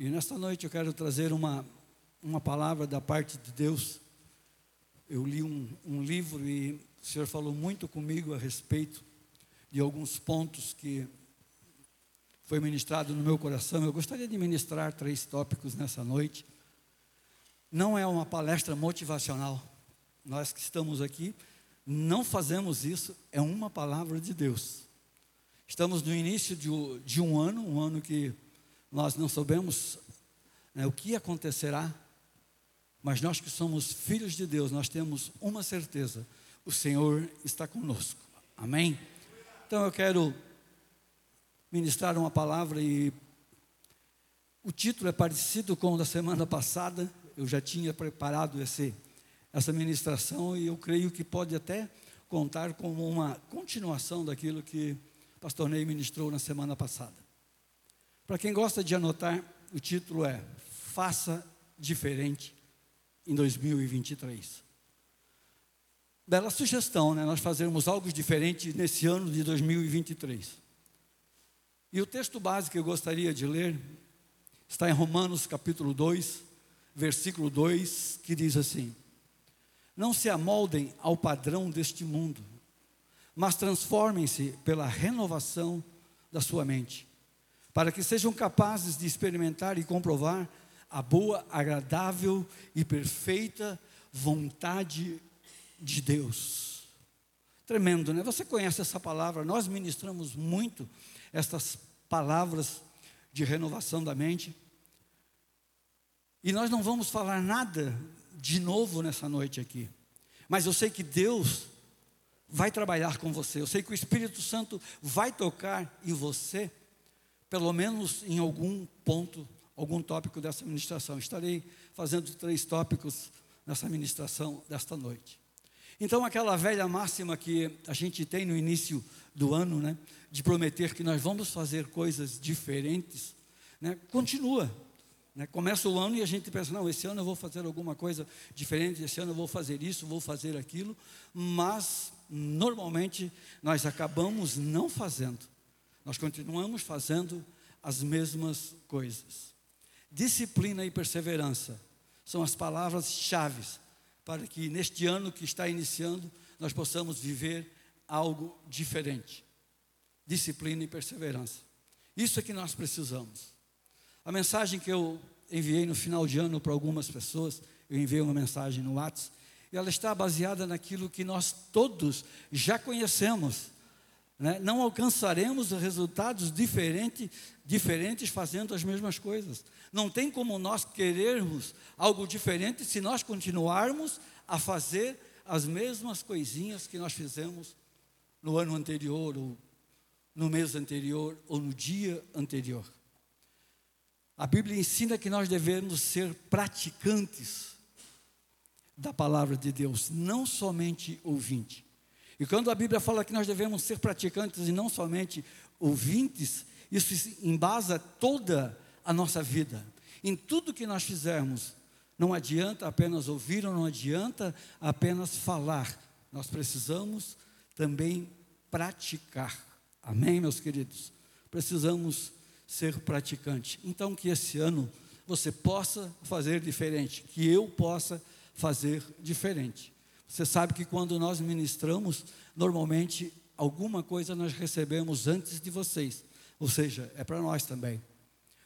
E nesta noite eu quero trazer uma, uma palavra da parte de Deus. Eu li um, um livro e o Senhor falou muito comigo a respeito de alguns pontos que foi ministrado no meu coração. Eu gostaria de ministrar três tópicos nessa noite. Não é uma palestra motivacional. Nós que estamos aqui não fazemos isso, é uma palavra de Deus. Estamos no início de, de um ano, um ano que nós não sabemos né, o que acontecerá, mas nós que somos filhos de Deus, nós temos uma certeza: o Senhor está conosco. Amém? Então eu quero ministrar uma palavra e o título é parecido com o da semana passada. Eu já tinha preparado esse, essa ministração e eu creio que pode até contar como uma continuação daquilo que o pastor Ney ministrou na semana passada. Para quem gosta de anotar, o título é Faça Diferente em 2023. Bela sugestão, né? Nós fazermos algo diferente nesse ano de 2023. E o texto básico que eu gostaria de ler está em Romanos capítulo 2, versículo 2, que diz assim: Não se amoldem ao padrão deste mundo, mas transformem-se pela renovação da sua mente para que sejam capazes de experimentar e comprovar a boa, agradável e perfeita vontade de Deus. Tremendo, né? Você conhece essa palavra? Nós ministramos muito estas palavras de renovação da mente. E nós não vamos falar nada de novo nessa noite aqui. Mas eu sei que Deus vai trabalhar com você. Eu sei que o Espírito Santo vai tocar em você pelo menos em algum ponto, algum tópico dessa ministração. Estarei fazendo três tópicos nessa ministração desta noite. Então, aquela velha máxima que a gente tem no início do ano, né, de prometer que nós vamos fazer coisas diferentes, né, continua. Né, começa o ano e a gente pensa: não, esse ano eu vou fazer alguma coisa diferente, esse ano eu vou fazer isso, vou fazer aquilo, mas normalmente nós acabamos não fazendo. Nós continuamos fazendo as mesmas coisas. Disciplina e perseverança são as palavras-chave para que neste ano que está iniciando nós possamos viver algo diferente. Disciplina e perseverança. Isso é que nós precisamos. A mensagem que eu enviei no final de ano para algumas pessoas, eu enviei uma mensagem no WhatsApp, e ela está baseada naquilo que nós todos já conhecemos né? Não alcançaremos resultados diferentes, fazendo as mesmas coisas. Não tem como nós querermos algo diferente se nós continuarmos a fazer as mesmas coisinhas que nós fizemos no ano anterior, ou no mês anterior, ou no dia anterior. A Bíblia ensina que nós devemos ser praticantes da palavra de Deus, não somente ouvintes. E quando a Bíblia fala que nós devemos ser praticantes e não somente ouvintes, isso embasa toda a nossa vida. Em tudo que nós fizermos, não adianta apenas ouvir ou não adianta apenas falar. Nós precisamos também praticar. Amém, meus queridos? Precisamos ser praticantes. Então, que esse ano você possa fazer diferente, que eu possa fazer diferente. Você sabe que quando nós ministramos, normalmente alguma coisa nós recebemos antes de vocês, ou seja, é para nós também.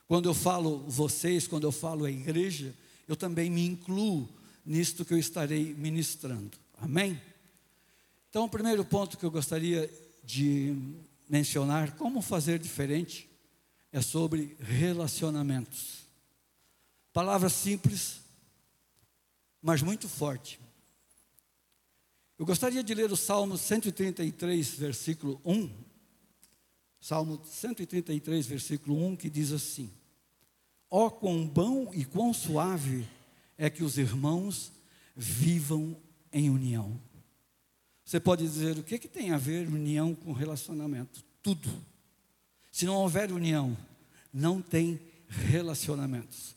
Quando eu falo vocês, quando eu falo a igreja, eu também me incluo nisto que eu estarei ministrando. Amém? Então, o primeiro ponto que eu gostaria de mencionar, como fazer diferente, é sobre relacionamentos. Palavra simples, mas muito forte. Eu gostaria de ler o Salmo 133, versículo 1. Salmo 133, versículo 1, que diz assim: Ó oh, quão bom e quão suave é que os irmãos vivam em união. Você pode dizer o que, que tem a ver união com relacionamento? Tudo. Se não houver união, não tem relacionamentos.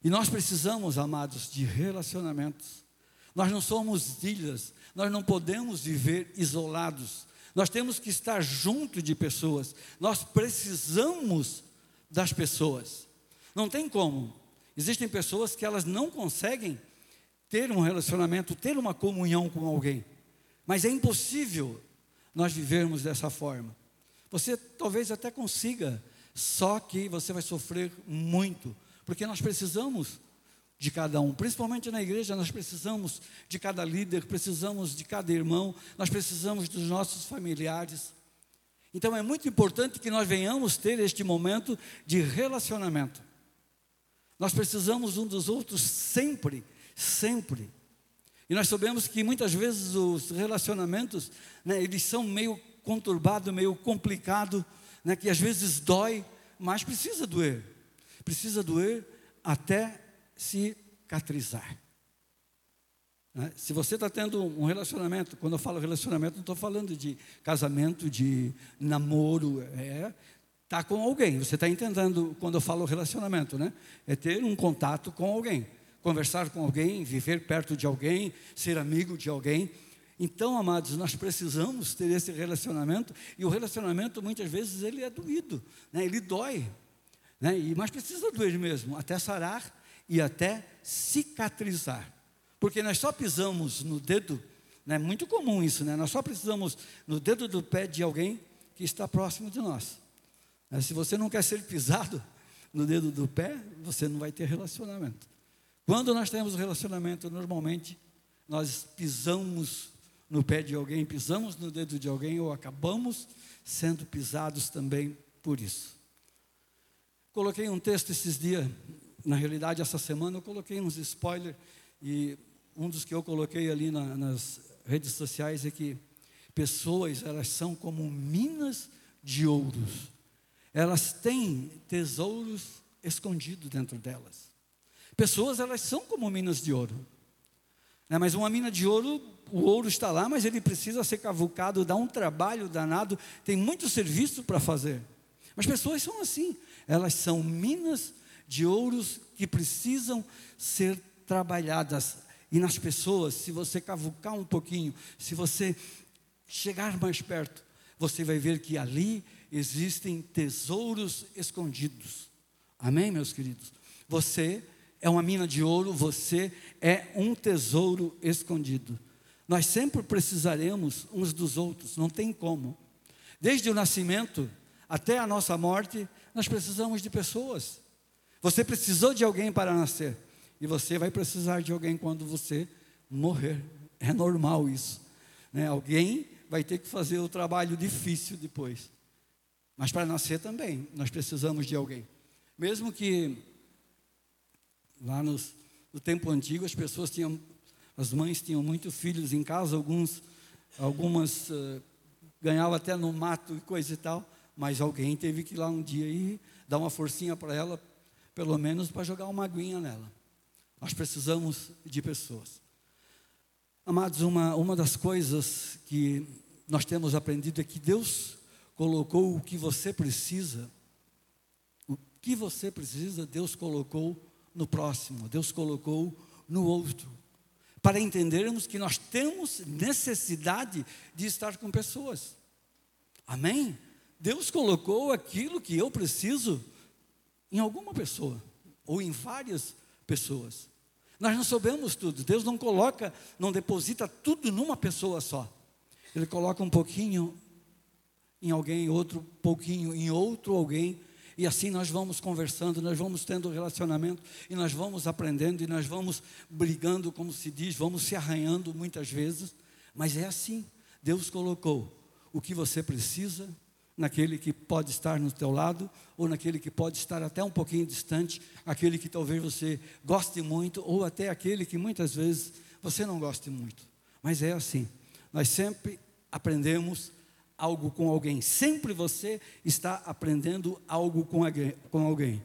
E nós precisamos, amados, de relacionamentos. Nós não somos ilhas, nós não podemos viver isolados. Nós temos que estar junto de pessoas. Nós precisamos das pessoas. Não tem como. Existem pessoas que elas não conseguem ter um relacionamento, ter uma comunhão com alguém. Mas é impossível nós vivermos dessa forma. Você talvez até consiga, só que você vai sofrer muito, porque nós precisamos de cada um, principalmente na igreja, nós precisamos de cada líder, precisamos de cada irmão, nós precisamos dos nossos familiares. Então é muito importante que nós venhamos ter este momento de relacionamento. Nós precisamos um dos outros sempre, sempre. E nós sabemos que muitas vezes os relacionamentos, né, eles são meio conturbados, meio complicados, né, que às vezes dói, mas precisa doer. Precisa doer até cicatrizar. Né? Se você está tendo um relacionamento, quando eu falo relacionamento, não estou falando de casamento, de namoro, é tá com alguém. Você está entendendo quando eu falo relacionamento, né? É ter um contato com alguém, conversar com alguém, viver perto de alguém, ser amigo de alguém. Então, amados, nós precisamos ter esse relacionamento e o relacionamento muitas vezes ele é doído, né? Ele dói, né? E mas precisa doer mesmo, até sarar e até cicatrizar. Porque nós só pisamos no dedo, é né? muito comum isso, né? Nós só precisamos no dedo do pé de alguém que está próximo de nós. Né? Se você não quer ser pisado no dedo do pé, você não vai ter relacionamento. Quando nós temos relacionamento, normalmente nós pisamos no pé de alguém, pisamos no dedo de alguém ou acabamos sendo pisados também por isso. Coloquei um texto esses dias, na realidade essa semana eu coloquei uns spoilers e um dos que eu coloquei ali na, nas redes sociais é que pessoas elas são como minas de ouros. Elas têm tesouros escondidos dentro delas. Pessoas elas são como minas de ouro. Né? Mas uma mina de ouro, o ouro está lá, mas ele precisa ser cavucado, dá um trabalho danado, tem muito serviço para fazer. Mas pessoas são assim, elas são minas de ouros que precisam ser trabalhadas. E nas pessoas, se você cavucar um pouquinho, se você chegar mais perto, você vai ver que ali existem tesouros escondidos. Amém, meus queridos? Você é uma mina de ouro, você é um tesouro escondido. Nós sempre precisaremos uns dos outros, não tem como. Desde o nascimento até a nossa morte, nós precisamos de pessoas. Você precisou de alguém para nascer. E você vai precisar de alguém quando você morrer. É normal isso. Né? Alguém vai ter que fazer o trabalho difícil depois. Mas para nascer também, nós precisamos de alguém. Mesmo que lá nos, no tempo antigo as pessoas tinham, as mães tinham muitos filhos em casa, alguns, algumas uh, ganhavam até no mato e coisa e tal, mas alguém teve que ir lá um dia e dar uma forcinha para ela, pelo menos para jogar uma aguinha nela. Nós precisamos de pessoas. Amados, uma, uma das coisas que nós temos aprendido é que Deus colocou o que você precisa. O que você precisa, Deus colocou no próximo, Deus colocou no outro. Para entendermos que nós temos necessidade de estar com pessoas. Amém? Deus colocou aquilo que eu preciso em alguma pessoa, ou em várias pessoas. Nós não sabemos tudo. Deus não coloca, não deposita tudo numa pessoa só. Ele coloca um pouquinho em alguém, outro pouquinho em outro alguém, e assim nós vamos conversando, nós vamos tendo relacionamento, e nós vamos aprendendo, e nós vamos brigando, como se diz, vamos se arranhando muitas vezes, mas é assim. Deus colocou o que você precisa naquele que pode estar no teu lado, ou naquele que pode estar até um pouquinho distante, aquele que talvez você goste muito, ou até aquele que muitas vezes você não goste muito. Mas é assim, nós sempre aprendemos algo com alguém, sempre você está aprendendo algo com alguém.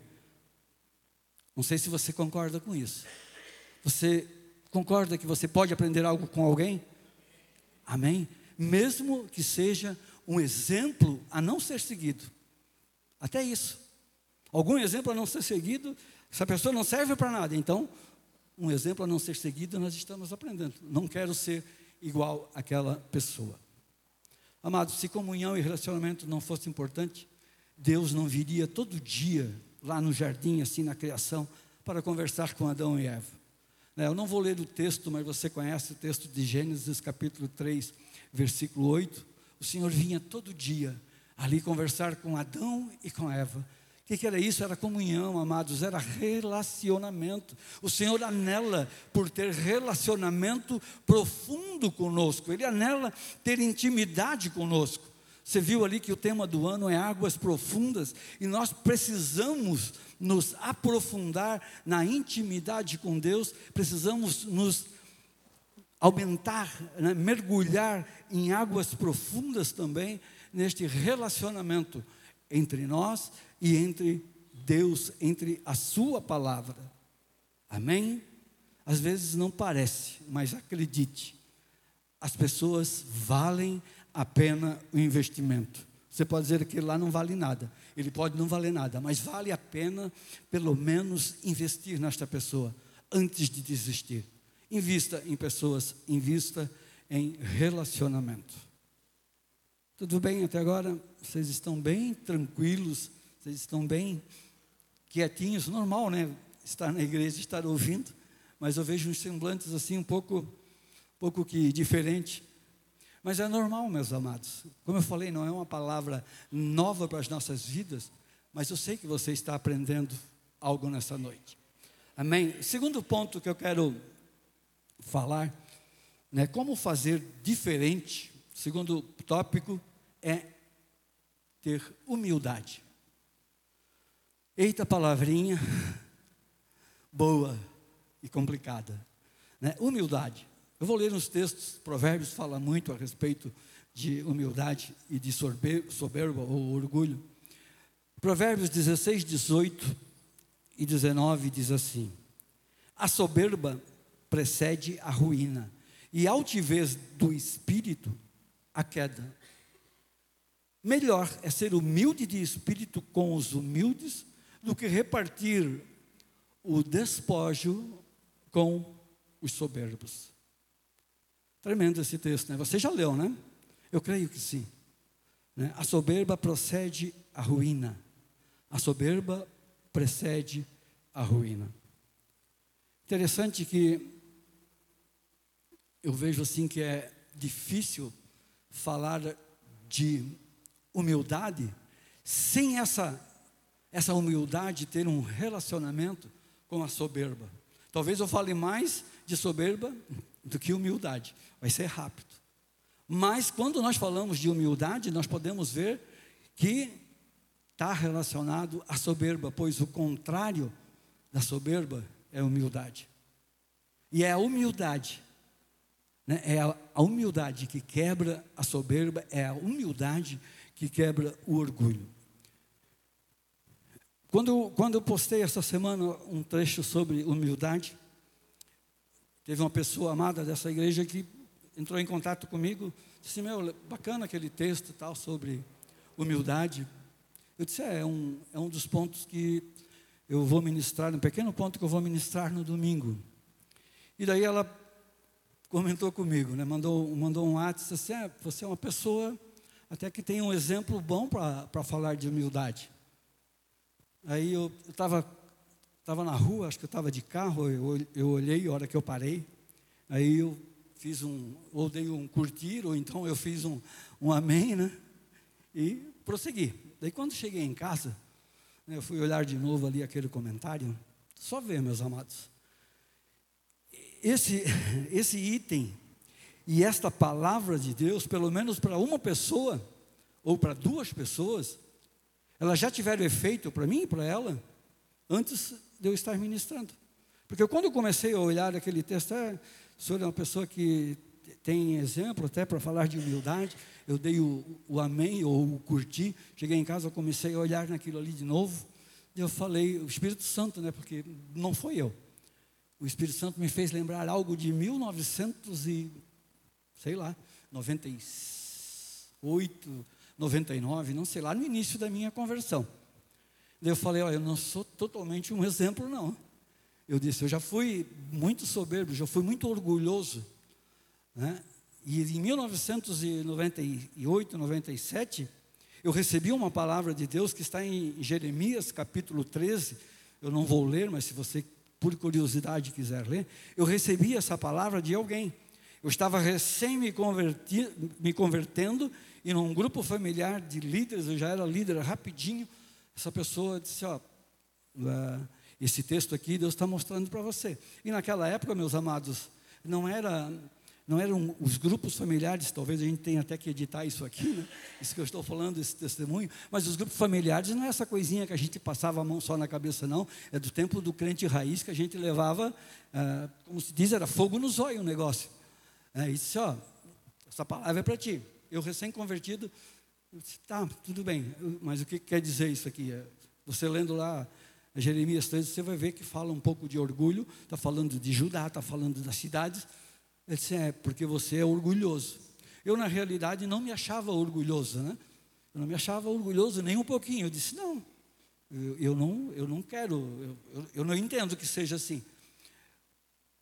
Não sei se você concorda com isso. Você concorda que você pode aprender algo com alguém? Amém? Mesmo que seja um exemplo a não ser seguido. Até isso. Algum exemplo a não ser seguido, essa pessoa não serve para nada. Então, um exemplo a não ser seguido, nós estamos aprendendo. Não quero ser igual àquela pessoa. Amados, se comunhão e relacionamento não fosse importante, Deus não viria todo dia lá no jardim, assim na criação, para conversar com Adão e Eva. Né, eu não vou ler o texto, mas você conhece o texto de Gênesis, capítulo 3, versículo 8. O Senhor vinha todo dia ali conversar com Adão e com Eva. O que, era isso? Era comunhão, amados, era relacionamento. O Senhor anela por ter relacionamento profundo conosco, Ele anela ter intimidade conosco. Você viu ali que o tema do ano é águas profundas e nós precisamos nos aprofundar na intimidade com Deus, precisamos nos aumentar, né, mergulhar em águas profundas também neste relacionamento entre nós e entre Deus, entre a Sua palavra. Amém? Às vezes não parece, mas acredite, as pessoas valem a pena o investimento. Você pode dizer que lá não vale nada, ele pode não valer nada, mas vale a pena, pelo menos, investir nesta pessoa antes de desistir. Invista em pessoas, invista em relacionamento. Tudo bem até agora? Vocês estão bem tranquilos? Vocês estão bem quietinhos? Normal, né? Estar na igreja, estar ouvindo, mas eu vejo uns semblantes assim um pouco, um pouco que diferente. Mas é normal, meus amados. Como eu falei, não é uma palavra nova para as nossas vidas, mas eu sei que você está aprendendo algo nessa noite. Amém? Segundo ponto que eu quero falar, né, como fazer diferente, segundo tópico, é ter humildade. Eita palavrinha boa e complicada, né? Humildade. Eu vou ler uns textos, Provérbios fala muito a respeito de humildade e de soberba ou orgulho. Provérbios 16, 18 e 19 diz assim: A soberba precede a ruína, e altivez do espírito a queda. Melhor é ser humilde de espírito com os humildes do que repartir o despojo com os soberbos. Tremendo esse texto, né? Você já leu, né? Eu creio que sim. Né? A soberba procede a ruína. A soberba precede a ruína. Interessante que eu vejo assim que é difícil falar de humildade sem essa essa humildade ter um relacionamento com a soberba. Talvez eu fale mais de soberba do que humildade. Vai ser rápido. Mas quando nós falamos de humildade, nós podemos ver que está relacionado à soberba, pois o contrário da soberba é humildade. E é a humildade, né? é a, a humildade que quebra a soberba, é a humildade que quebra o orgulho. Quando, quando eu postei essa semana um trecho sobre humildade, Teve uma pessoa amada dessa igreja que entrou em contato comigo, disse: Meu, bacana aquele texto tal sobre humildade. Eu disse: É, é um, é um dos pontos que eu vou ministrar, um pequeno ponto que eu vou ministrar no domingo. E daí ela comentou comigo, né, mandou, mandou um disse assim: é, Você é uma pessoa até que tem um exemplo bom para falar de humildade. Aí eu estava Estava na rua, acho que eu estava de carro, eu, eu olhei a hora que eu parei. Aí eu fiz um, ou dei um curtir, ou então eu fiz um, um amém, né? E prossegui. Daí quando cheguei em casa, né, eu fui olhar de novo ali aquele comentário. Só ver, meus amados. Esse, esse item e esta palavra de Deus, pelo menos para uma pessoa, ou para duas pessoas, elas já tiveram efeito para mim e para ela, antes de eu estar ministrando. Porque quando eu comecei a olhar aquele texto, é, o senhor é uma pessoa que tem exemplo até para falar de humildade. Eu dei o, o amém ou o curti. Cheguei em casa, comecei a olhar naquilo ali de novo. E eu falei, o Espírito Santo, né? Porque não foi eu. O Espírito Santo me fez lembrar algo de 1900 e, sei lá, 98, 99, não sei lá, no início da minha conversão. Eu falei, olha, eu não sou totalmente um exemplo, não. Eu disse, eu já fui muito soberbo, já fui muito orgulhoso. Né? E em 1998, 97, eu recebi uma palavra de Deus que está em Jeremias capítulo 13. Eu não vou ler, mas se você, por curiosidade, quiser ler, eu recebi essa palavra de alguém. Eu estava recém me, converti, me convertendo e num grupo familiar de líderes, eu já era líder rapidinho. Essa pessoa disse: Ó, uh, esse texto aqui Deus está mostrando para você. E naquela época, meus amados, não era não eram os grupos familiares, talvez a gente tenha até que editar isso aqui, né? isso que eu estou falando, esse testemunho, mas os grupos familiares não é essa coisinha que a gente passava a mão só na cabeça, não, é do tempo do crente raiz que a gente levava, ah, como se diz, era fogo no zóio o negócio. É, disse, ó, essa palavra é para ti. Eu recém-convertido, disse, tá, tudo bem, mas o que quer dizer isso aqui? É, você lendo lá Jeremias 13, você vai ver que fala um pouco de orgulho, está falando de Judá, está falando das cidades, ele disse: É, porque você é orgulhoso. Eu, na realidade, não me achava orgulhoso, né? Eu não me achava orgulhoso nem um pouquinho. Eu disse: Não, eu, eu não, eu não quero, eu, eu, não entendo que seja assim.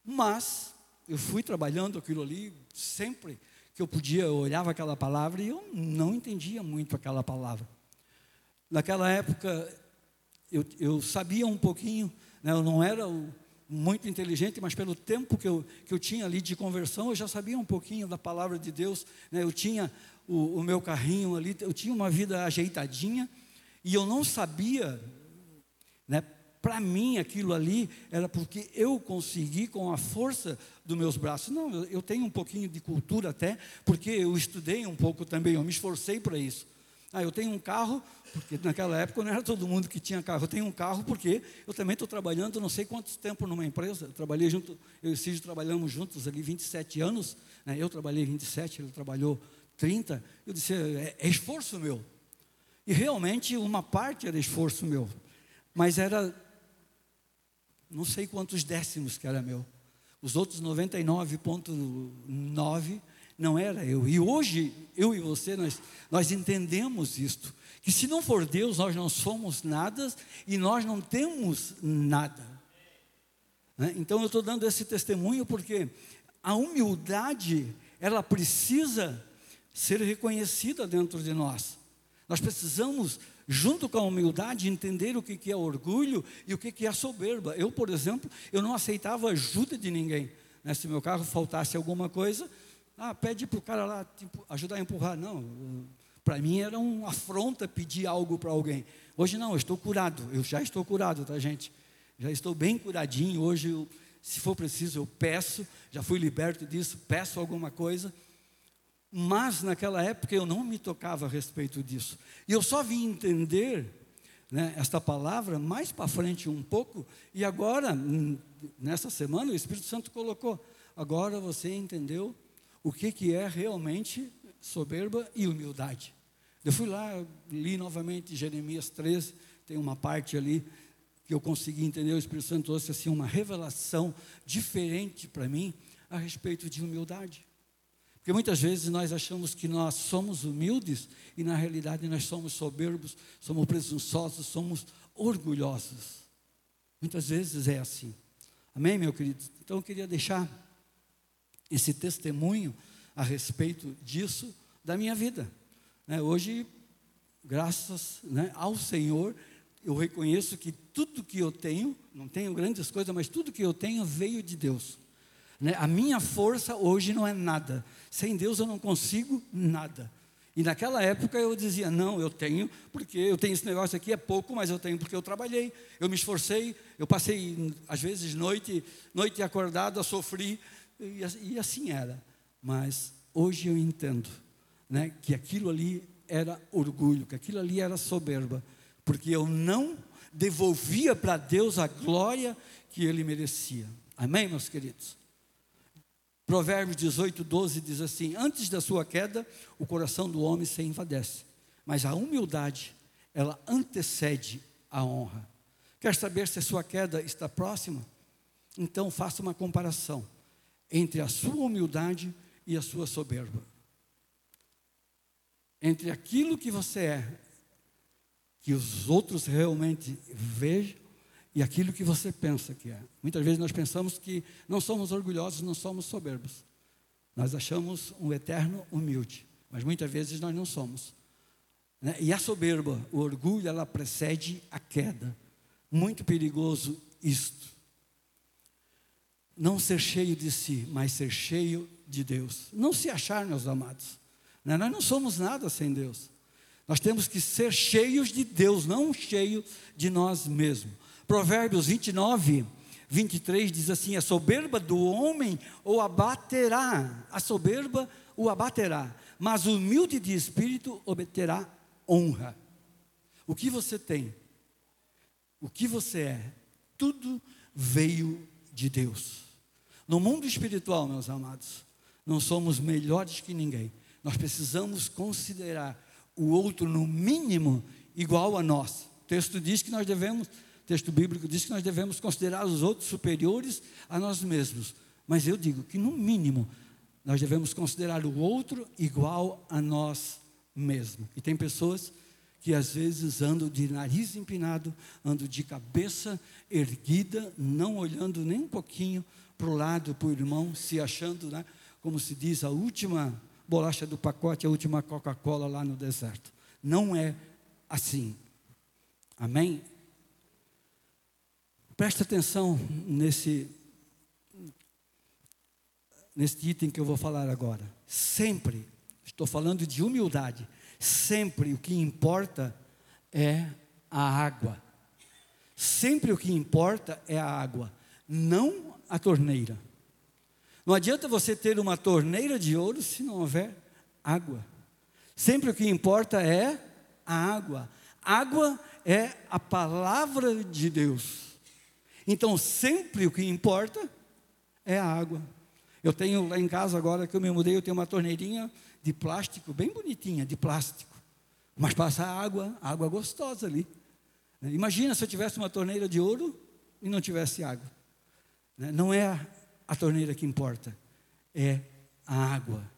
Mas, eu fui trabalhando aquilo ali, sempre que eu podia, eu olhava aquela palavra e eu não entendia muito aquela palavra. Naquela época, eu, eu sabia um pouquinho, né, eu não era o, muito inteligente, mas pelo tempo que eu, que eu tinha ali de conversão, eu já sabia um pouquinho da palavra de Deus. Né? Eu tinha o, o meu carrinho ali, eu tinha uma vida ajeitadinha, e eu não sabia, né? para mim aquilo ali era porque eu consegui com a força dos meus braços. Não, eu, eu tenho um pouquinho de cultura até, porque eu estudei um pouco também, eu me esforcei para isso. Ah, eu tenho um carro, porque naquela época não era todo mundo que tinha carro. Eu tenho um carro porque eu também estou trabalhando não sei quantos tempo numa empresa. Eu trabalhei junto, eu e o Cid trabalhamos juntos ali 27 anos. Né? Eu trabalhei 27, ele trabalhou 30. Eu disse, é, é esforço meu. E realmente uma parte era esforço meu. Mas era, não sei quantos décimos que era meu. Os outros 99,9 não era eu. E hoje, eu e você, nós, nós entendemos isto. Que se não for Deus, nós não somos nada e nós não temos nada. Né? Então eu estou dando esse testemunho porque a humildade, ela precisa ser reconhecida dentro de nós. Nós precisamos, junto com a humildade, entender o que é orgulho e o que é soberba. Eu, por exemplo, eu não aceitava ajuda de ninguém. Né? Se meu carro faltasse alguma coisa, ah, pede para o cara lá tipo, ajudar a empurrar. Não, para mim era uma afronta pedir algo para alguém. Hoje não, eu estou curado. Eu já estou curado, tá, gente? Já estou bem curadinho. Hoje, eu, se for preciso, eu peço. Já fui liberto disso, peço alguma coisa. Mas naquela época eu não me tocava a respeito disso. E eu só vim entender né, esta palavra mais para frente um pouco. E agora, nessa semana, o Espírito Santo colocou. Agora você entendeu o que, que é realmente soberba e humildade. Eu fui lá, li novamente Jeremias 13, tem uma parte ali que eu consegui entender, o Espírito Santo trouxe assim uma revelação diferente para mim a respeito de humildade. Porque muitas vezes nós achamos que nós somos humildes e na realidade nós somos soberbos, somos presunçosos, somos orgulhosos. Muitas vezes é assim. Amém, meu querido? Então eu queria deixar esse testemunho a respeito disso da minha vida. Né? Hoje, graças né, ao Senhor, eu reconheço que tudo que eu tenho, não tenho grandes coisas, mas tudo que eu tenho veio de Deus. Né? A minha força hoje não é nada. Sem Deus eu não consigo nada. E naquela época eu dizia: não, eu tenho, porque eu tenho esse negócio aqui, é pouco, mas eu tenho porque eu trabalhei, eu me esforcei, eu passei, às vezes, noite, noite acordada, sofri, e, assim era. Mas hoje eu entendo né, que aquilo ali era orgulho, que aquilo ali era soberba, porque eu não devolvia para Deus a glória que ele merecia. Amém, meus queridos? Provérbios 18, 12 diz assim: Antes da sua queda, o coração do homem se invadece, mas a humildade, ela antecede a honra. Quer saber se a sua queda está próxima? Então faça uma comparação entre a sua humildade e a sua soberba. Entre aquilo que você é, que os outros realmente vejam, e aquilo que você pensa que é. Muitas vezes nós pensamos que não somos orgulhosos, não somos soberbos. Nós achamos um eterno humilde, mas muitas vezes nós não somos. Né? E a soberba, o orgulho, ela precede a queda. Muito perigoso isto. Não ser cheio de si, mas ser cheio de Deus. Não se achar, meus amados. Né? Nós não somos nada sem Deus. Nós temos que ser cheios de Deus, não cheios de nós mesmos. Provérbios 29, 23 diz assim: A soberba do homem o abaterá, a soberba o abaterá, mas o humilde de espírito obterá honra. O que você tem, o que você é, tudo veio de Deus. No mundo espiritual, meus amados, não somos melhores que ninguém. Nós precisamos considerar o outro, no mínimo, igual a nós. O texto diz que nós devemos, texto bíblico diz que nós devemos considerar os outros superiores a nós mesmos. Mas eu digo que, no mínimo, nós devemos considerar o outro igual a nós mesmos. E tem pessoas que às vezes andam de nariz empinado, andam de cabeça erguida, não olhando nem um pouquinho para o lado, para o irmão, se achando, né, como se diz, a última bolacha do pacote, a última Coca-Cola lá no deserto. Não é assim. Amém? Presta atenção nesse, nesse item que eu vou falar agora. Sempre, estou falando de humildade, sempre o que importa é a água. Sempre o que importa é a água, não a torneira. Não adianta você ter uma torneira de ouro se não houver água. Sempre o que importa é a água. Água é a palavra de Deus. Então, sempre o que importa é a água. Eu tenho lá em casa, agora que eu me mudei, eu tenho uma torneirinha de plástico, bem bonitinha, de plástico. Mas passa água, água gostosa ali. Imagina se eu tivesse uma torneira de ouro e não tivesse água. Não é a torneira que importa, é a água.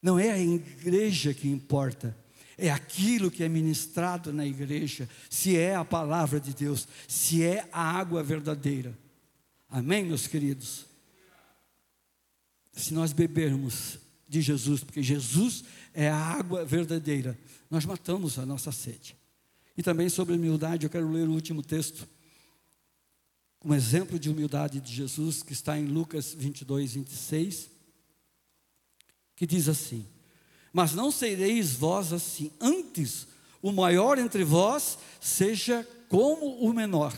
Não é a igreja que importa, é aquilo que é ministrado na igreja, se é a palavra de Deus, se é a água verdadeira. Amém, meus queridos? Se nós bebermos de Jesus, porque Jesus é a água verdadeira, nós matamos a nossa sede. E também sobre humildade, eu quero ler o último texto um exemplo de humildade de Jesus que está em Lucas 22, 26, que diz assim: Mas não sereis vós assim, antes o maior entre vós seja como o menor.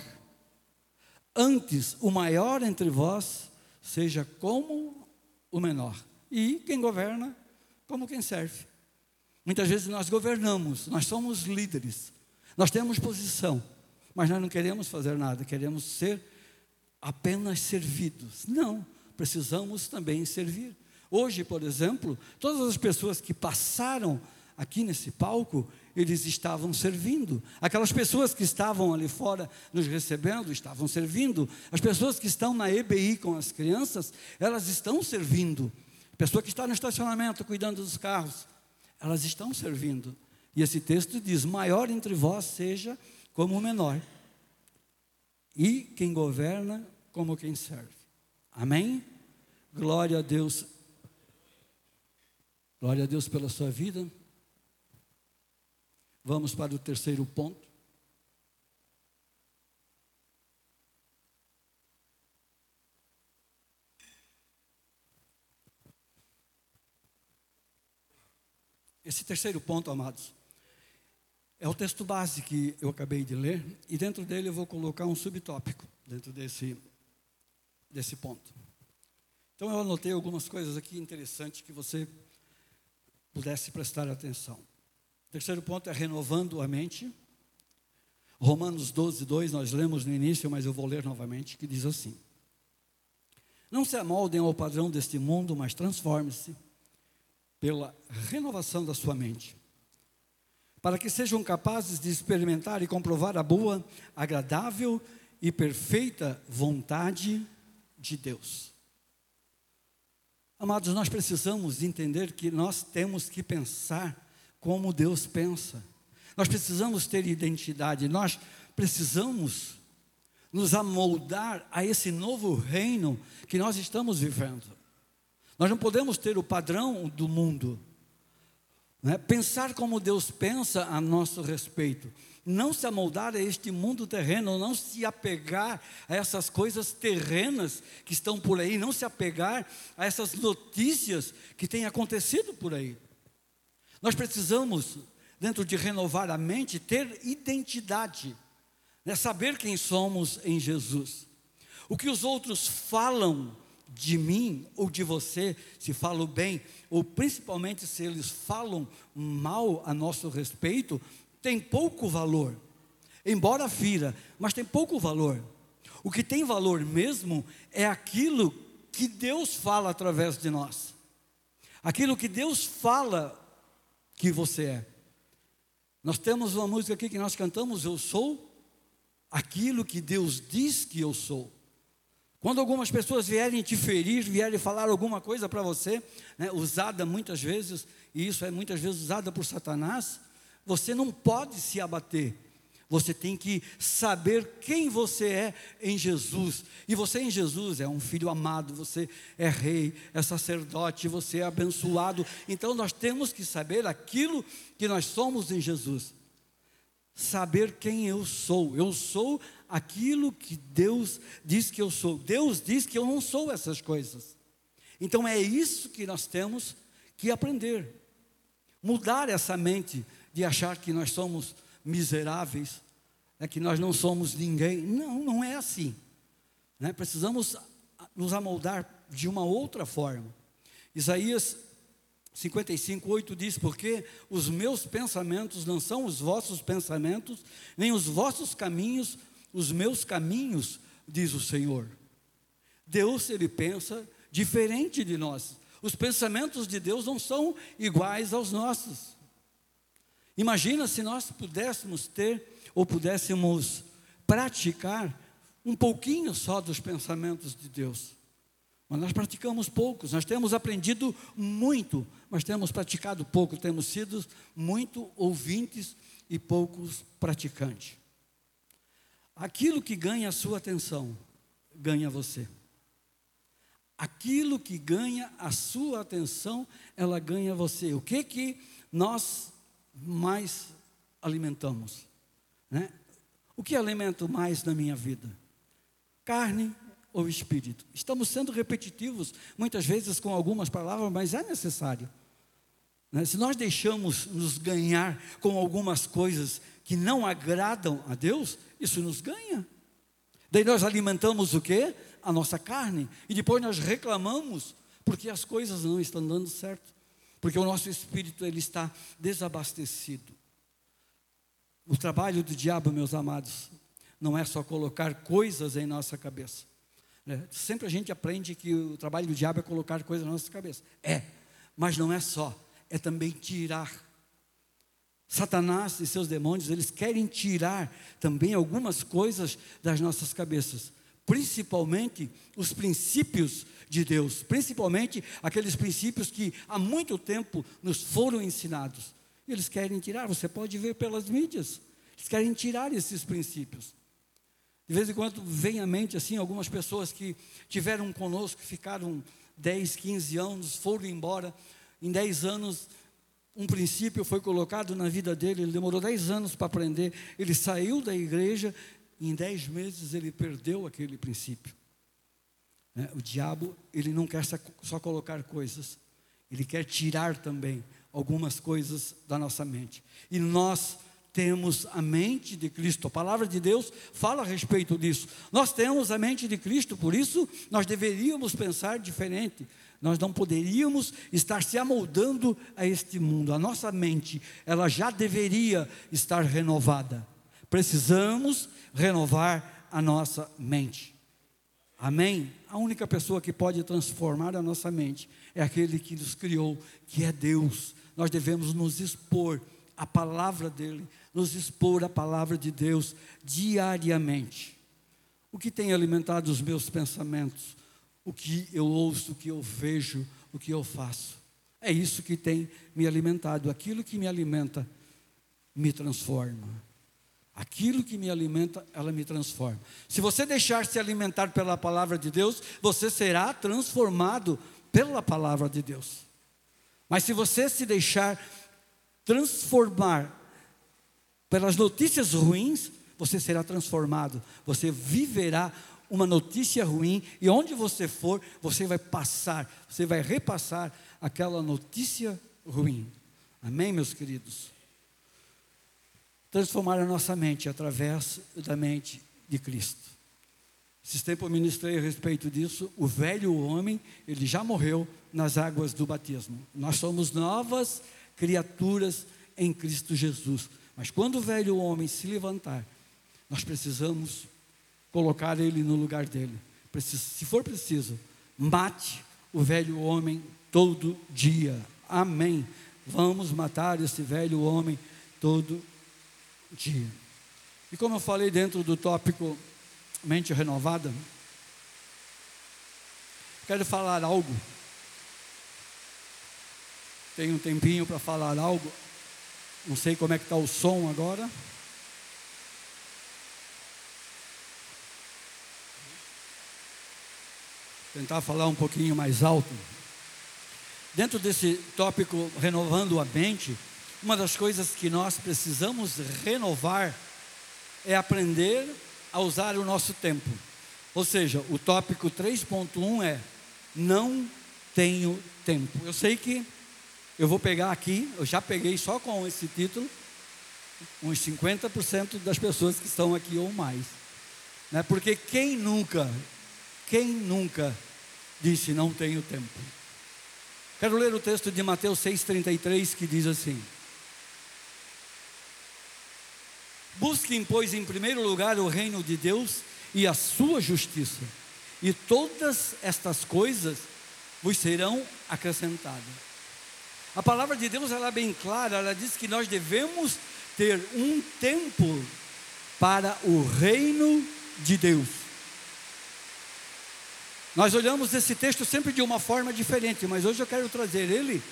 Antes o maior entre vós seja como o menor. E quem governa, como quem serve. Muitas vezes nós governamos, nós somos líderes, nós temos posição, mas nós não queremos fazer nada, queremos ser apenas servidos. Não, precisamos também servir. Hoje, por exemplo, todas as pessoas que passaram aqui nesse palco, eles estavam servindo. Aquelas pessoas que estavam ali fora nos recebendo, estavam servindo. As pessoas que estão na EBI com as crianças, elas estão servindo. A pessoa que está no estacionamento cuidando dos carros, elas estão servindo. E esse texto diz: maior entre vós seja como o menor e quem governa como quem serve. Amém? Glória a Deus. Glória a Deus pela sua vida. Vamos para o terceiro ponto. Esse terceiro ponto, amados, é o texto base que eu acabei de ler, e dentro dele eu vou colocar um subtópico, dentro desse, desse ponto. Então eu anotei algumas coisas aqui interessantes que você pudesse prestar atenção. O terceiro ponto é renovando a mente. Romanos 12, 2, nós lemos no início, mas eu vou ler novamente, que diz assim: Não se amoldem ao padrão deste mundo, mas transforme-se pela renovação da sua mente para que sejam capazes de experimentar e comprovar a boa, agradável e perfeita vontade de Deus. Amados, nós precisamos entender que nós temos que pensar como Deus pensa. Nós precisamos ter identidade, nós precisamos nos amoldar a esse novo reino que nós estamos vivendo. Nós não podemos ter o padrão do mundo. Né? Pensar como Deus pensa a nosso respeito. Não se amoldar a este mundo terreno, não se apegar a essas coisas terrenas que estão por aí, não se apegar a essas notícias que têm acontecido por aí. Nós precisamos, dentro de renovar a mente, ter identidade, né? saber quem somos em Jesus. O que os outros falam de mim ou de você, se falam bem, ou principalmente se eles falam mal a nosso respeito, tem pouco valor. Embora fira, mas tem pouco valor. O que tem valor mesmo é aquilo que Deus fala através de nós. Aquilo que Deus fala que você é. Nós temos uma música aqui que nós cantamos, Eu sou aquilo que Deus diz que eu sou. Quando algumas pessoas vierem te ferir, vierem falar alguma coisa para você, né, usada muitas vezes, e isso é muitas vezes usada por Satanás, você não pode se abater. Você tem que saber quem você é em Jesus. E você em Jesus é um filho amado, você é rei, é sacerdote, você é abençoado. Então nós temos que saber aquilo que nós somos em Jesus. Saber quem eu sou. Eu sou aquilo que Deus diz que eu sou. Deus diz que eu não sou essas coisas. Então é isso que nós temos que aprender. Mudar essa mente de achar que nós somos miseráveis, é que nós não somos ninguém. Não, não é assim. Né? Precisamos nos amoldar de uma outra forma. Isaías 55, 8 diz: Porque os meus pensamentos não são os vossos pensamentos, nem os vossos caminhos os meus caminhos, diz o Senhor. Deus, ele pensa diferente de nós. Os pensamentos de Deus não são iguais aos nossos. Imagina se nós pudéssemos ter ou pudéssemos praticar um pouquinho só dos pensamentos de Deus. Mas nós praticamos poucos, nós temos aprendido muito, mas temos praticado pouco, temos sido muito ouvintes e poucos praticantes. Aquilo que ganha a sua atenção, ganha você. Aquilo que ganha a sua atenção, ela ganha você. O que que nós mais alimentamos? Né? O que alimento mais na minha vida? Carne ou espírito? Estamos sendo repetitivos, muitas vezes com algumas palavras, mas é necessário. Né? Se nós deixamos nos ganhar com algumas coisas que não agradam a Deus, isso nos ganha. Daí nós alimentamos o quê? A nossa carne. E depois nós reclamamos porque as coisas não estão dando certo. Porque o nosso espírito ele está desabastecido. O trabalho do diabo, meus amados, não é só colocar coisas em nossa cabeça. Né? Sempre a gente aprende que o trabalho do diabo é colocar coisas na nossa cabeça. É, mas não é só, é também tirar Satanás e seus demônios, eles querem tirar também algumas coisas das nossas cabeças, principalmente os princípios de Deus, principalmente aqueles princípios que há muito tempo nos foram ensinados. Eles querem tirar, você pode ver pelas mídias, eles querem tirar esses princípios. De vez em quando vem à mente assim algumas pessoas que tiveram conosco, ficaram 10, 15 anos, foram embora, em 10 anos um princípio foi colocado na vida dele, ele demorou dez anos para aprender, ele saiu da igreja e em dez meses ele perdeu aquele princípio. Né? O diabo, ele não quer só colocar coisas, ele quer tirar também algumas coisas da nossa mente. E nós temos a mente de Cristo. A palavra de Deus fala a respeito disso. Nós temos a mente de Cristo, por isso nós deveríamos pensar diferente. Nós não poderíamos estar se amoldando a este mundo. A nossa mente, ela já deveria estar renovada. Precisamos renovar a nossa mente. Amém? A única pessoa que pode transformar a nossa mente é aquele que nos criou, que é Deus. Nós devemos nos expor à palavra dele, nos expor à palavra de Deus diariamente. O que tem alimentado os meus pensamentos? O que eu ouço, o que eu vejo, o que eu faço. É isso que tem me alimentado. Aquilo que me alimenta me transforma. Aquilo que me alimenta, ela me transforma. Se você deixar se alimentar pela palavra de Deus, você será transformado pela palavra de Deus. Mas se você se deixar transformar pelas notícias ruins, você será transformado. Você viverá uma notícia ruim e onde você for, você vai passar, você vai repassar aquela notícia ruim. Amém, meus queridos? Transformar a nossa mente através da mente de Cristo. Esses tempos eu ministrei a respeito disso. O velho homem, ele já morreu nas águas do batismo. Nós somos novas criaturas em Cristo Jesus. Mas quando o velho homem se levantar, nós precisamos colocar ele no lugar dele. Se for preciso, mate o velho homem todo dia. Amém. Vamos matar esse velho homem todo dia. E como eu falei dentro do tópico mente renovada, quero falar algo. Tenho um tempinho para falar algo. Não sei como é que está o som agora. Tentar falar um pouquinho mais alto. Dentro desse tópico renovando a mente, uma das coisas que nós precisamos renovar é aprender a usar o nosso tempo. Ou seja, o tópico 3.1 é não tenho tempo. Eu sei que eu vou pegar aqui, eu já peguei só com esse título, uns 50% das pessoas que estão aqui ou mais. Né? Porque quem nunca, quem nunca disse não tenho tempo? Quero ler o texto de Mateus 6,33 que diz assim: Busquem, pois, em primeiro lugar o reino de Deus e a sua justiça, e todas estas coisas vos serão acrescentadas. A palavra de Deus ela é bem clara, ela diz que nós devemos ter um tempo para o reino de Deus. Nós olhamos esse texto sempre de uma forma diferente, mas hoje eu quero trazer ele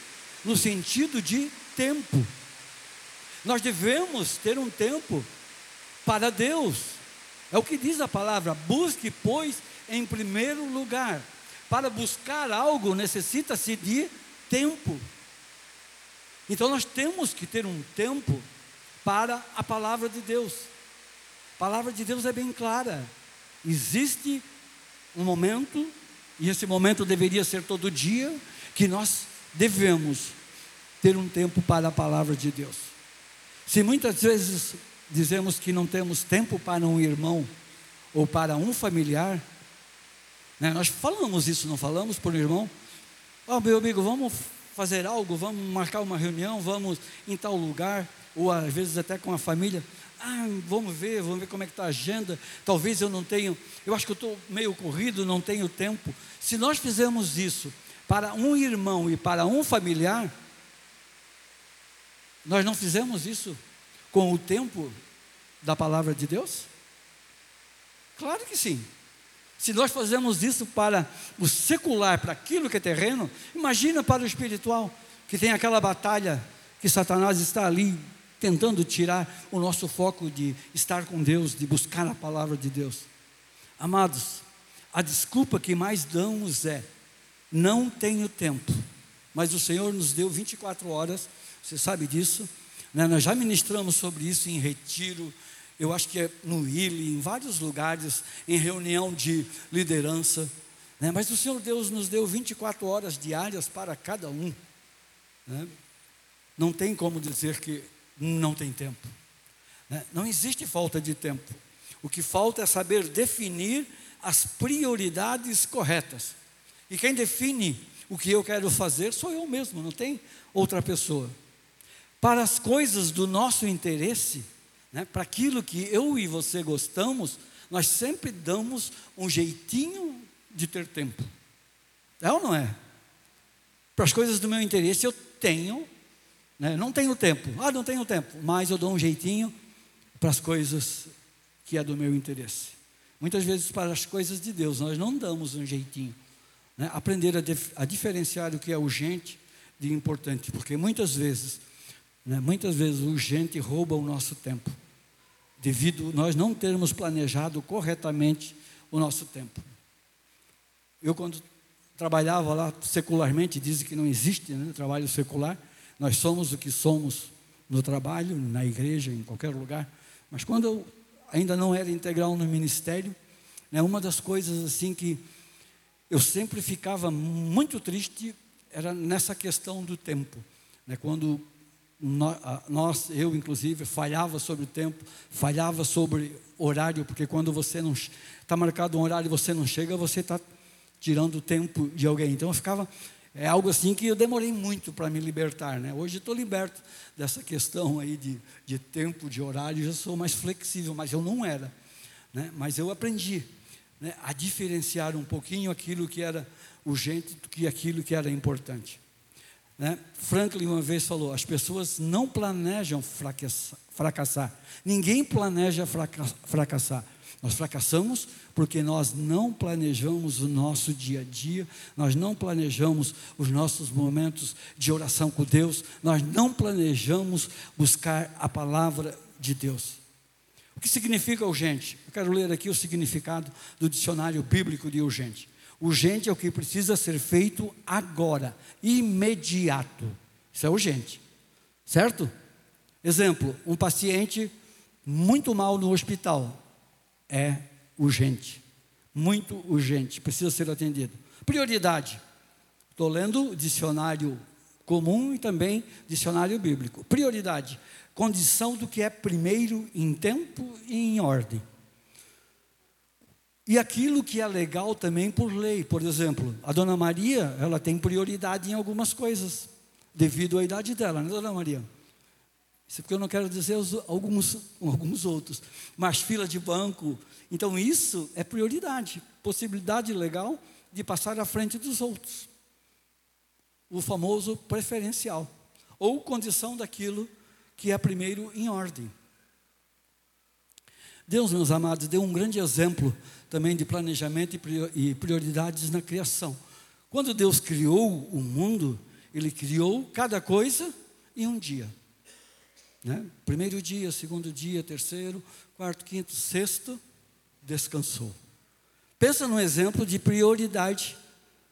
no sentido de tempo. Nós devemos ter um tempo para Deus. É o que diz a palavra: busque, pois, em primeiro lugar. Para buscar algo necessita-se de tempo. Então nós temos que ter um tempo para a palavra de Deus. A palavra de Deus é bem clara. Existe um momento, e esse momento deveria ser todo dia, que nós devemos ter um tempo para a palavra de Deus. Se muitas vezes dizemos que não temos tempo para um irmão ou para um familiar, né? nós falamos isso, não falamos por irmão? Oh, meu amigo, vamos fazer algo, vamos marcar uma reunião, vamos em tal lugar, ou às vezes até com a família. Ah, vamos ver, vamos ver como é que está a agenda. Talvez eu não tenha, eu acho que eu estou meio corrido, não tenho tempo. Se nós fizermos isso para um irmão e para um familiar, nós não fizemos isso com o tempo da palavra de Deus? Claro que sim. Se nós fazemos isso para o secular, para aquilo que é terreno, imagina para o espiritual, que tem aquela batalha que Satanás está ali tentando tirar o nosso foco de estar com Deus, de buscar a palavra de Deus. Amados, a desculpa que mais damos é: não tenho tempo. Mas o Senhor nos deu 24 horas, você sabe disso, né? Nós já ministramos sobre isso em retiro, eu acho que é no ILE, em vários lugares, em reunião de liderança. Né? Mas o Senhor Deus nos deu 24 horas diárias para cada um. Né? Não tem como dizer que não tem tempo. Né? Não existe falta de tempo. O que falta é saber definir as prioridades corretas. E quem define o que eu quero fazer sou eu mesmo, não tem outra pessoa para as coisas do nosso interesse, né, para aquilo que eu e você gostamos, nós sempre damos um jeitinho de ter tempo. É ou não é? Para as coisas do meu interesse eu tenho, né, não tenho tempo. Ah, não tenho tempo, mas eu dou um jeitinho para as coisas que é do meu interesse. Muitas vezes para as coisas de Deus nós não damos um jeitinho. Né? Aprender a, a diferenciar o que é urgente de importante, porque muitas vezes né? Muitas vezes o urgente rouba o nosso tempo, devido nós não termos planejado corretamente o nosso tempo. Eu, quando trabalhava lá secularmente, dizem que não existe né, trabalho secular, nós somos o que somos no trabalho, na igreja, em qualquer lugar. Mas quando eu ainda não era integral no ministério, né, uma das coisas assim que eu sempre ficava muito triste era nessa questão do tempo. Né, quando nós, eu inclusive, falhava sobre o tempo, falhava sobre horário, porque quando você não está marcado um horário e você não chega, você está tirando o tempo de alguém. Então eu ficava é algo assim que eu demorei muito para me libertar. Né? Hoje estou liberto dessa questão aí de, de tempo, de horário, já sou mais flexível, mas eu não era. Né? Mas eu aprendi né, a diferenciar um pouquinho aquilo que era urgente do que aquilo que era importante. Né? Franklin uma vez falou: as pessoas não planejam fracassar. fracassar. Ninguém planeja fracassar. Nós fracassamos porque nós não planejamos o nosso dia a dia, nós não planejamos os nossos momentos de oração com Deus, nós não planejamos buscar a palavra de Deus. O que significa urgente? Eu quero ler aqui o significado do dicionário bíblico de urgente. Urgente é o que precisa ser feito agora, imediato. Isso é urgente, certo? Exemplo: um paciente muito mal no hospital é urgente, muito urgente, precisa ser atendido. Prioridade. Estou lendo dicionário comum e também dicionário bíblico. Prioridade. Condição do que é primeiro em tempo e em ordem. E aquilo que é legal também por lei. Por exemplo, a dona Maria, ela tem prioridade em algumas coisas, devido à idade dela, né, dona Maria? Isso é porque eu não quero dizer os, alguns, alguns outros. Mas fila de banco. Então, isso é prioridade. Possibilidade legal de passar à frente dos outros. O famoso preferencial. Ou condição daquilo que é primeiro em ordem. Deus, meus amados, deu um grande exemplo também de planejamento e prioridades na criação. Quando Deus criou o mundo, Ele criou cada coisa em um dia. Né? Primeiro dia, segundo dia, terceiro, quarto, quinto, sexto, descansou. Pensa num exemplo de prioridade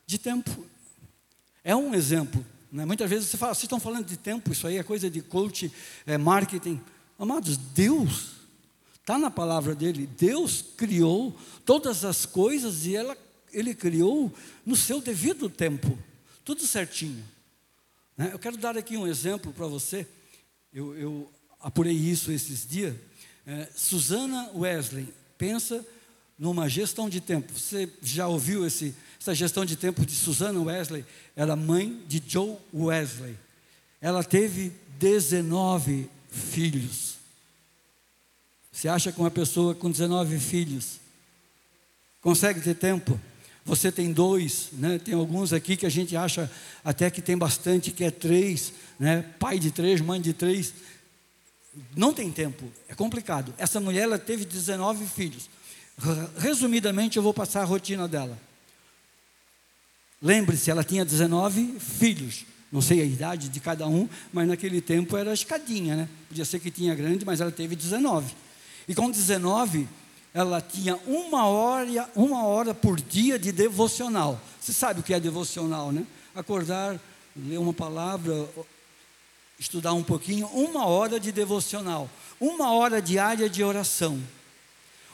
de tempo. É um exemplo. Né? Muitas vezes você fala, vocês estão falando de tempo, isso aí é coisa de coach, é marketing. Amados, Deus está na palavra dele. Deus criou todas as coisas e ela, ele criou no seu devido tempo, tudo certinho. Né? Eu quero dar aqui um exemplo para você eu, eu apurei isso esses dias. É, Susana Wesley, pensa numa gestão de tempo. Você já ouviu esse, essa gestão de tempo de Susana Wesley? Era mãe de Joe Wesley. Ela teve 19 filhos. Você acha que uma pessoa com 19 filhos consegue ter tempo? Você tem dois, né? tem alguns aqui que a gente acha até que tem bastante, que é três, né? pai de três, mãe de três. Não tem tempo, é complicado. Essa mulher ela teve 19 filhos. Resumidamente, eu vou passar a rotina dela. Lembre-se, ela tinha 19 filhos. Não sei a idade de cada um, mas naquele tempo era escadinha, né? Podia ser que tinha grande, mas ela teve 19. E com 19, ela tinha uma hora, uma hora por dia de devocional. Você sabe o que é devocional, né? Acordar, ler uma palavra, estudar um pouquinho, uma hora de devocional, uma hora diária de oração,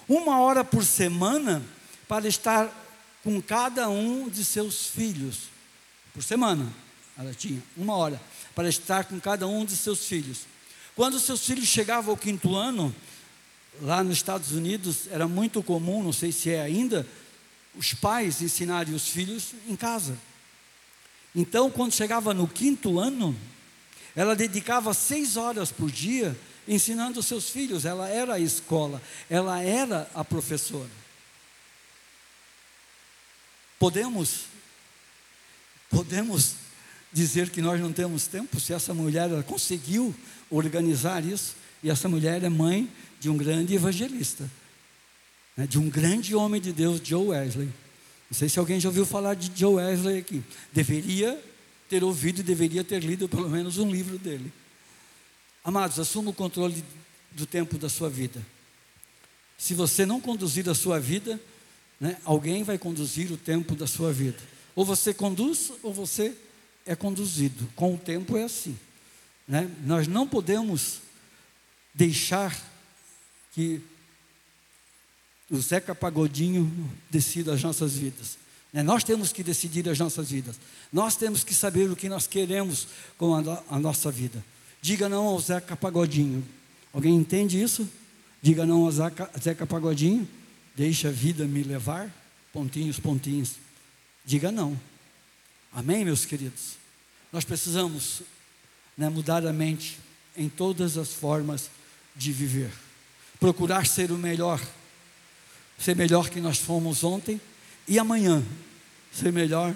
uma hora por semana para estar com cada um de seus filhos. Por semana, ela tinha uma hora para estar com cada um de seus filhos. Quando seus filhos chegavam ao quinto ano, lá nos Estados Unidos era muito comum, não sei se é ainda, os pais ensinarem os filhos em casa. Então, quando chegava no quinto ano, ela dedicava seis horas por dia ensinando os seus filhos. Ela era a escola, ela era a professora. Podemos, podemos dizer que nós não temos tempo se essa mulher conseguiu organizar isso e essa mulher é mãe de um grande evangelista, né, de um grande homem de Deus, Joe Wesley. Não sei se alguém já ouviu falar de Joe Wesley aqui. Deveria ter ouvido e deveria ter lido pelo menos um livro dele. Amados, assuma o controle do tempo da sua vida. Se você não conduzir a sua vida, né, alguém vai conduzir o tempo da sua vida. Ou você conduz, ou você é conduzido. Com o tempo é assim. Né? Nós não podemos deixar que o Zeca Pagodinho decida as nossas vidas. Né? Nós temos que decidir as nossas vidas. Nós temos que saber o que nós queremos com a, a nossa vida. Diga não ao Zeca Pagodinho. Alguém entende isso? Diga não ao Zeca, Zeca Pagodinho. Deixa a vida me levar. Pontinhos, pontinhos. Diga não. Amém, meus queridos? Nós precisamos né, mudar a mente em todas as formas de viver. Procurar ser o melhor. Ser melhor que nós fomos ontem e amanhã ser melhor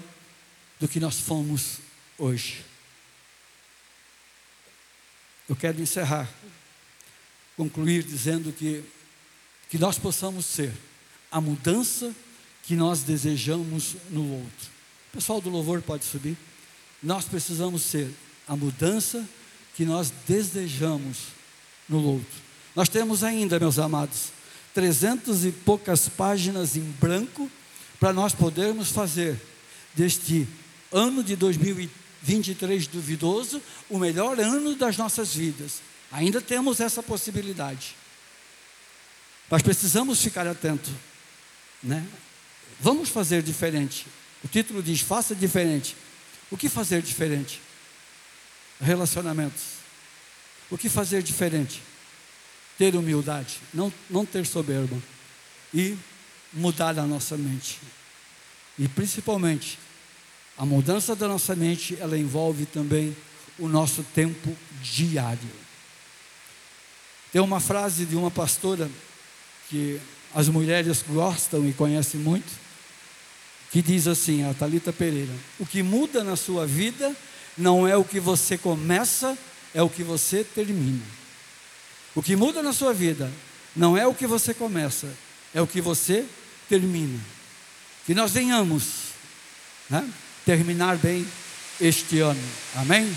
do que nós fomos hoje. Eu quero encerrar, concluir dizendo que, que nós possamos ser a mudança que nós desejamos no outro. O pessoal do louvor pode subir. Nós precisamos ser a mudança que nós desejamos no outro. Nós temos ainda, meus amados, trezentas e poucas páginas em branco para nós podermos fazer deste ano de 2023 duvidoso o melhor ano das nossas vidas. Ainda temos essa possibilidade. Mas precisamos ficar atentos, né? Vamos fazer diferente. O título diz: faça diferente. O que fazer diferente? Relacionamentos. O que fazer diferente? Ter humildade, não, não ter soberba. E mudar a nossa mente. E principalmente, a mudança da nossa mente, ela envolve também o nosso tempo diário. Tem uma frase de uma pastora que as mulheres gostam e conhecem muito, que diz assim, a Talita Pereira: "O que muda na sua vida não é o que você começa, é o que você termina. O que muda na sua vida não é o que você começa, é o que você termina. Que nós venhamos né, terminar bem este ano. Amém?